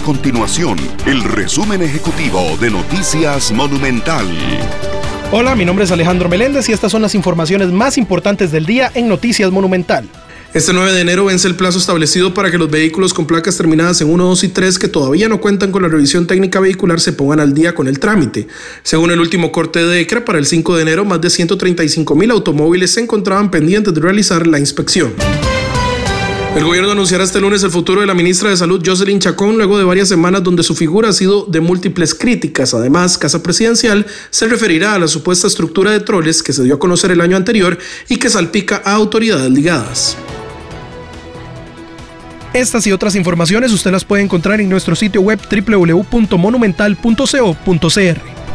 continuación el resumen ejecutivo de Noticias Monumental. Hola, mi nombre es Alejandro Meléndez y estas son las informaciones más importantes del día en Noticias Monumental. Este 9 de enero vence el plazo establecido para que los vehículos con placas terminadas en 1, 2 y 3 que todavía no cuentan con la revisión técnica vehicular se pongan al día con el trámite. Según el último corte de ECRA, para el 5 de enero más de 135 mil automóviles se encontraban pendientes de realizar la inspección. El gobierno anunciará este lunes el futuro de la ministra de Salud, Jocelyn Chacón, luego de varias semanas donde su figura ha sido de múltiples críticas. Además, Casa Presidencial se referirá a la supuesta estructura de troles que se dio a conocer el año anterior y que salpica a autoridades ligadas. Estas y otras informaciones usted las puede encontrar en nuestro sitio web www.monumental.co.cr.